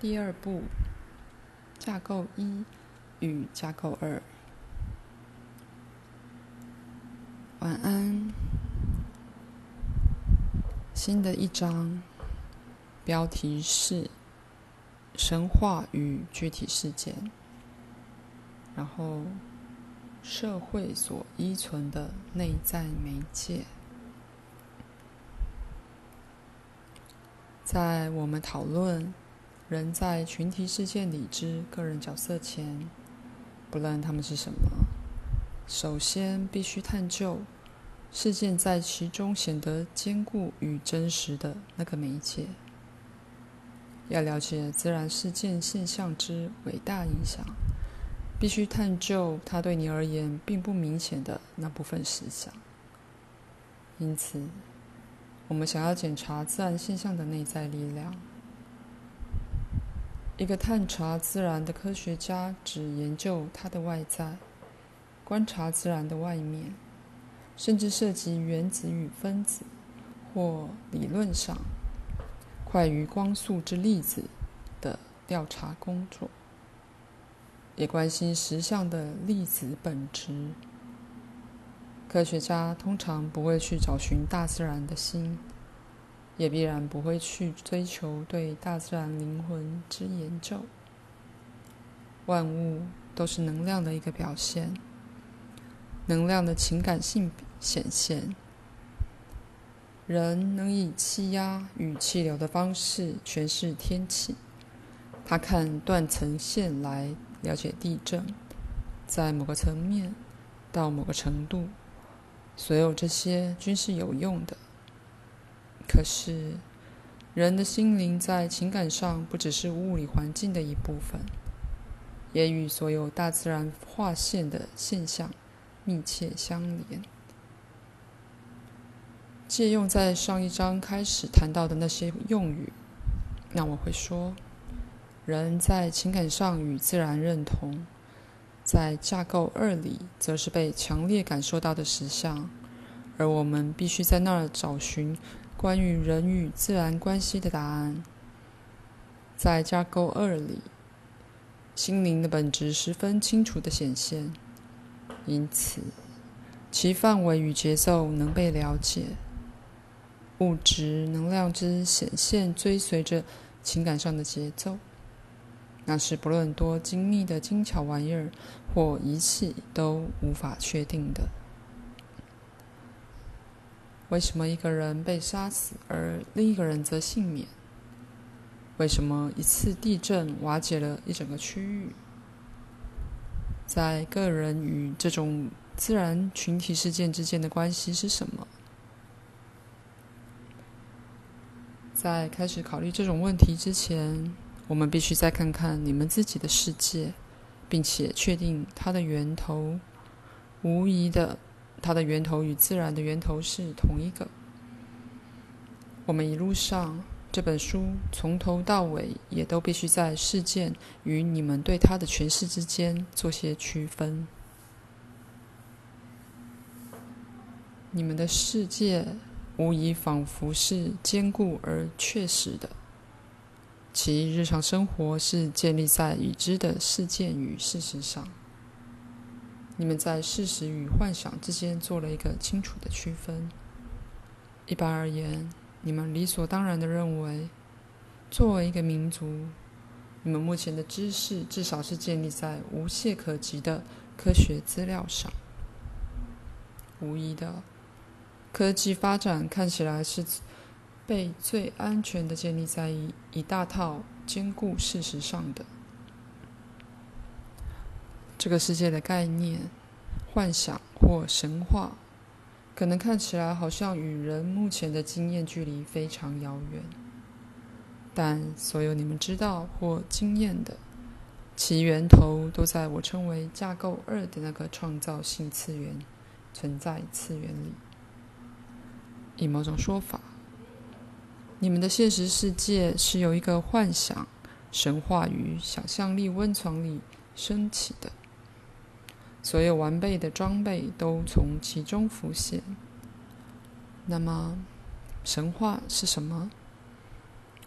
第二部，架构一与架构二。晚安。新的一章，标题是“神话与具体事件”，然后社会所依存的内在媒介。在我们讨论。人在群体事件里之个人角色前，不论他们是什么，首先必须探究事件在其中显得坚固与真实的那个媒介。要了解自然事件现象之伟大影响，必须探究它对你而言并不明显的那部分实相。因此，我们想要检查自然现象的内在力量。一个探查自然的科学家只研究它的外在，观察自然的外面，甚至涉及原子与分子，或理论上快于光速之粒子的调查工作，也关心实相的粒子本质。科学家通常不会去找寻大自然的心。也必然不会去追求对大自然灵魂之研究。万物都是能量的一个表现，能量的情感性显现。人能以气压与气流的方式诠释天气。他看断层线来了解地震，在某个层面到某个程度，所有这些均是有用的。可是，人的心灵在情感上不只是物理环境的一部分，也与所有大自然划线的现象密切相连。借用在上一章开始谈到的那些用语，那我会说，人在情感上与自然认同，在架构二里则是被强烈感受到的实相，而我们必须在那儿找寻。关于人与自然关系的答案，在架构二里，心灵的本质十分清楚的显现，因此其范围与节奏能被了解。物质能量之显现追随着情感上的节奏，那是不论多精密的精巧玩意儿或仪器都无法确定的。为什么一个人被杀死，而另一个人则幸免？为什么一次地震瓦解了一整个区域？在个人与这种自然群体事件之间的关系是什么？在开始考虑这种问题之前，我们必须再看看你们自己的世界，并且确定它的源头。无疑的。它的源头与自然的源头是同一个。我们一路上这本书从头到尾也都必须在事件与你们对它的诠释之间做些区分。你们的世界无疑仿佛是坚固而确实的，其日常生活是建立在已知的事件与事实上。你们在事实与幻想之间做了一个清楚的区分。一般而言，你们理所当然的认为，作为一个民族，你们目前的知识至少是建立在无懈可击的科学资料上。无疑的，科技发展看起来是被最安全的建立在一一大套坚固事实上的。这个世界的概念、幻想或神话，可能看起来好像与人目前的经验距离非常遥远，但所有你们知道或经验的，其源头都在我称为架构二的那个创造性次元存在次元里。以某种说法，你们的现实世界是由一个幻想、神话与想象力温床里升起的。所有完备的装备都从其中浮现。那么，神话是什么？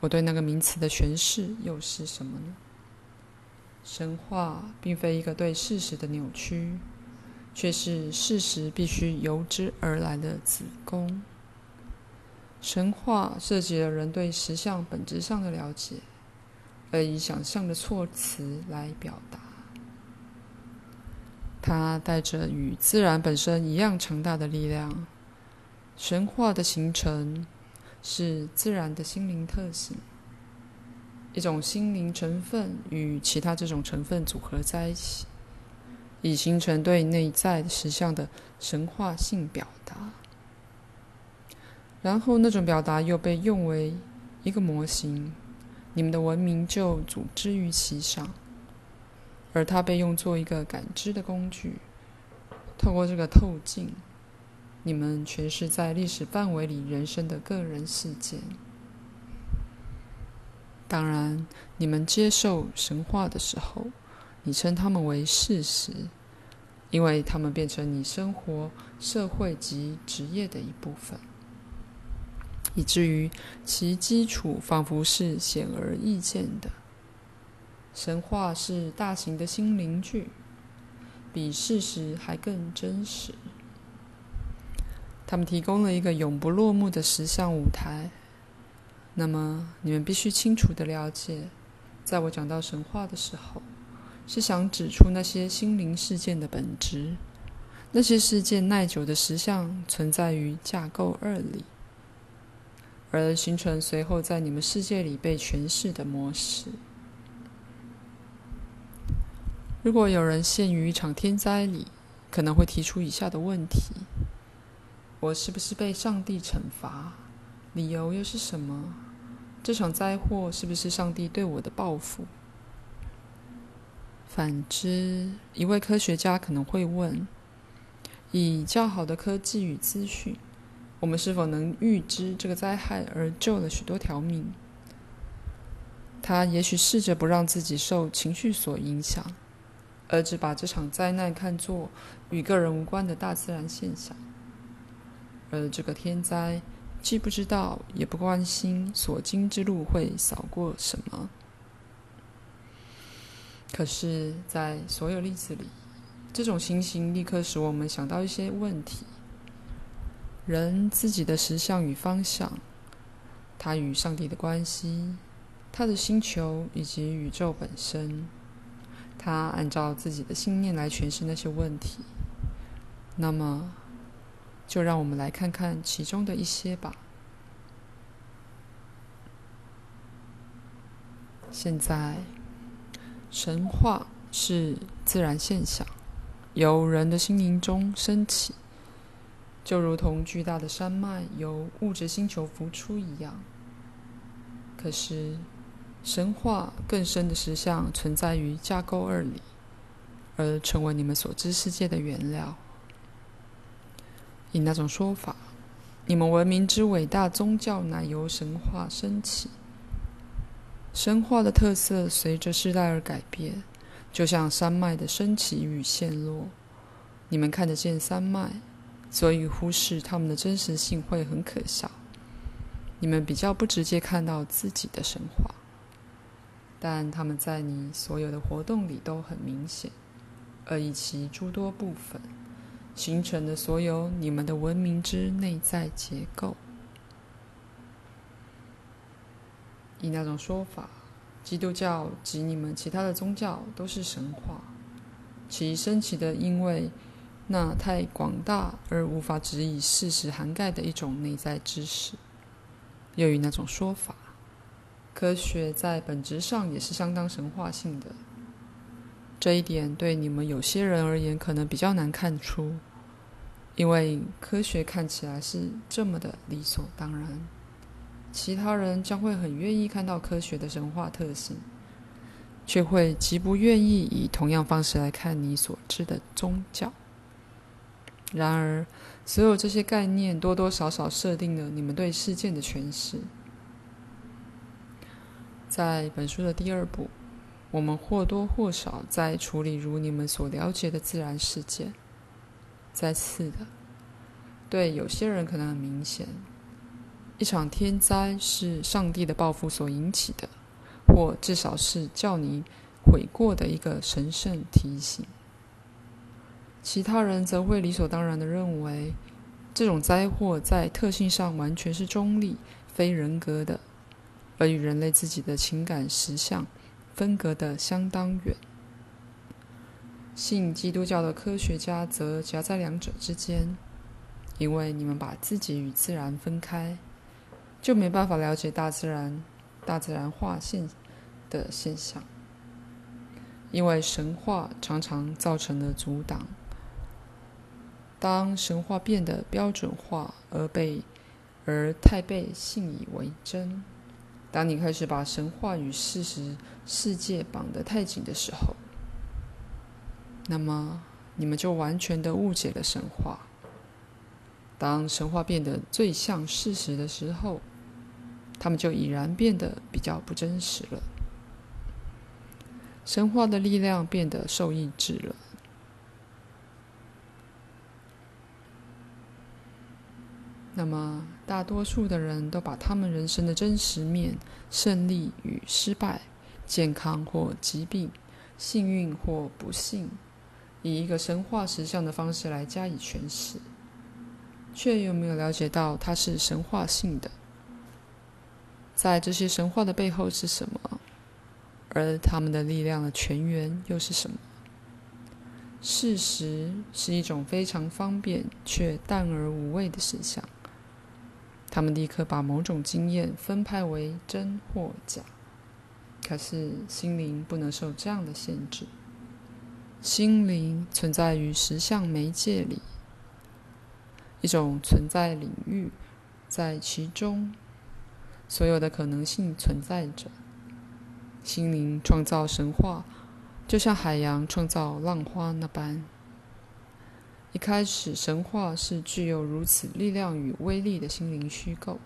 我对那个名词的诠释又是什么呢？神话并非一个对事实的扭曲，却是事实必须由之而来的子宫。神话涉及了人对实相本质上的了解，而以想象的措辞来表达。它带着与自然本身一样强大的力量。神话的形成是自然的心灵特性，一种心灵成分与其他这种成分组合在一起，以形成对内在实相的神话性表达。然后，那种表达又被用为一个模型，你们的文明就组织于其上，而它被用作一个感知的工具。透过这个透镜，你们诠释在历史范围里人生的个人事件。当然，你们接受神话的时候，你称他们为事实，因为他们变成你生活、社会及职业的一部分。以至于其基础仿佛是显而易见的。神话是大型的心灵剧，比事实还更真实。他们提供了一个永不落幕的实像舞台。那么，你们必须清楚地了解，在我讲到神话的时候，是想指出那些心灵事件的本质。那些事件耐久的实相存在于架构二里。而形成随后在你们世界里被诠释的模式。如果有人陷于一场天灾里，可能会提出以下的问题：我是不是被上帝惩罚？理由又是什么？这场灾祸是不是上帝对我的报复？反之，一位科学家可能会问：以较好的科技与资讯，我们是否能预知这个灾害而救了许多条命？他也许试着不让自己受情绪所影响，而只把这场灾难看作与个人无关的大自然现象。而这个天灾既不知道也不关心所经之路会扫过什么。可是，在所有例子里，这种情形立刻使我们想到一些问题。人自己的实相与方向，他与上帝的关系，他的星球以及宇宙本身，他按照自己的信念来诠释那些问题。那么，就让我们来看看其中的一些吧。现在，神话是自然现象，由人的心灵中升起。就如同巨大的山脉由物质星球浮出一样。可是，神话更深的实相存在于架构二里，而成为你们所知世界的原料。以那种说法，你们文明之伟大宗教乃由神话升起。神话的特色随着世代而改变，就像山脉的升起与陷落。你们看得见山脉。所以忽视他们的真实性会很可笑。你们比较不直接看到自己的神话，但他们在你所有的活动里都很明显，而以其诸多部分形成的所有你们的文明之内在结构。以那种说法，基督教及你们其他的宗教都是神话，其升起的因为。那太广大而无法只以事实涵盖的一种内在知识，又以那种说法，科学在本质上也是相当神话性的。这一点对你们有些人而言可能比较难看出，因为科学看起来是这么的理所当然，其他人将会很愿意看到科学的神话特性，却会极不愿意以同样方式来看你所知的宗教。然而，所有这些概念多多少少设定了你们对事件的诠释。在本书的第二部，我们或多或少在处理如你们所了解的自然事件。再次的，对有些人可能很明显，一场天灾是上帝的报复所引起的，或至少是叫你悔过的一个神圣提醒。其他人则会理所当然的认为，这种灾祸在特性上完全是中立、非人格的，而与人类自己的情感实相分隔得相当远。信基督教的科学家则夹在两者之间，因为你们把自己与自然分开，就没办法了解大自然、大自然化现的现象。因为神话常常造成了阻挡。当神话变得标准化而被而太被信以为真，当你开始把神话与事实世界绑得太紧的时候，那么，你们就完全的误解了神话。当神话变得最像事实的时候，他们就已然变得比较不真实了。神话的力量变得受抑制了。那么，大多数的人都把他们人生的真实面、胜利与失败、健康或疾病、幸运或不幸，以一个神话实相的方式来加以诠释，却又没有了解到它是神话性的。在这些神话的背后是什么？而他们的力量的泉源又是什么？事实是一种非常方便却淡而无味的实相。他们立刻把某种经验分派为真或假。可是心灵不能受这样的限制。心灵存在于实相媒介里，一种存在领域，在其中，所有的可能性存在着。心灵创造神话，就像海洋创造浪花那般。一开始，神话是具有如此力量与威力的心灵虚构，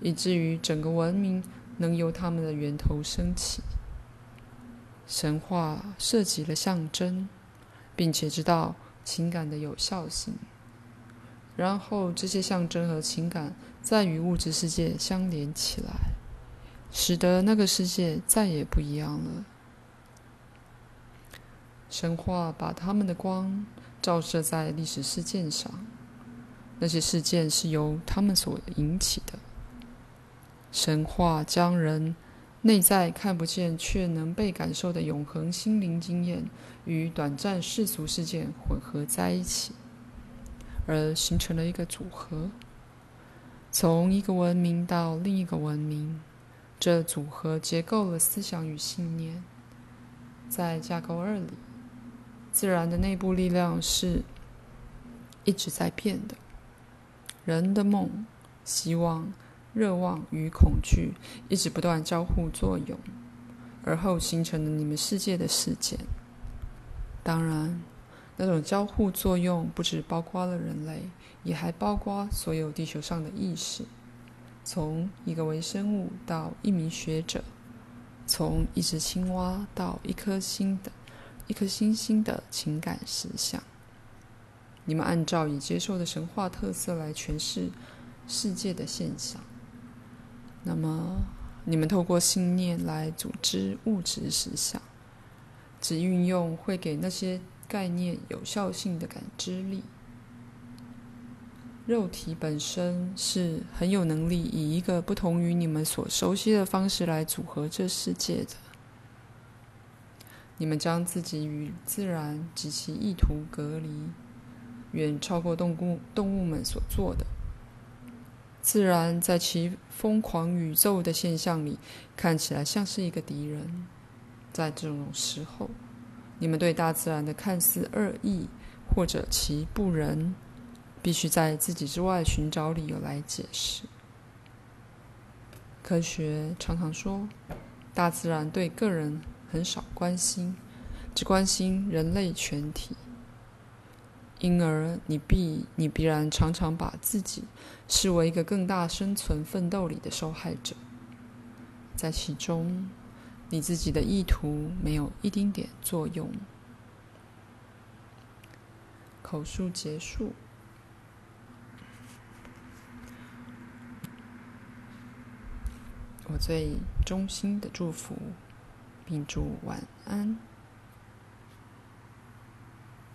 以至于整个文明能由它们的源头升起。神话涉及了象征，并且知道情感的有效性。然后，这些象征和情感再与物质世界相连起来，使得那个世界再也不一样了。神话把他们的光照射在历史事件上，那些事件是由他们所引起的。神话将人。内在看不见却能被感受的永恒心灵经验与短暂世俗事件混合在一起，而形成了一个组合。从一个文明到另一个文明，这组合结构了思想与信念。在架构二里，自然的内部力量是一直在变的。人的梦、希望。热望与恐惧一直不断交互作用，而后形成了你们世界的事件。当然，那种交互作用不只包括了人类，也还包括所有地球上的意识，从一个微生物到一名学者，从一只青蛙到一颗星的、一颗星星的情感实相。你们按照已接受的神话特色来诠释世界的现象。那么，你们透过信念来组织物质实相，只运用会给那些概念有效性的感知力。肉体本身是很有能力以一个不同于你们所熟悉的方式来组合这世界的。你们将自己与自然及其意图隔离，远超过动物动物们所做的。自然在其疯狂宇宙的现象里，看起来像是一个敌人。在这种时候，你们对大自然的看似恶意或者其不仁，必须在自己之外寻找理由来解释。科学常常说，大自然对个人很少关心，只关心人类全体。因而，你必你必然常常把自己视为一个更大生存奋斗里的受害者，在其中，你自己的意图没有一丁点作用。口述结束。我最衷心的祝福，并祝晚安。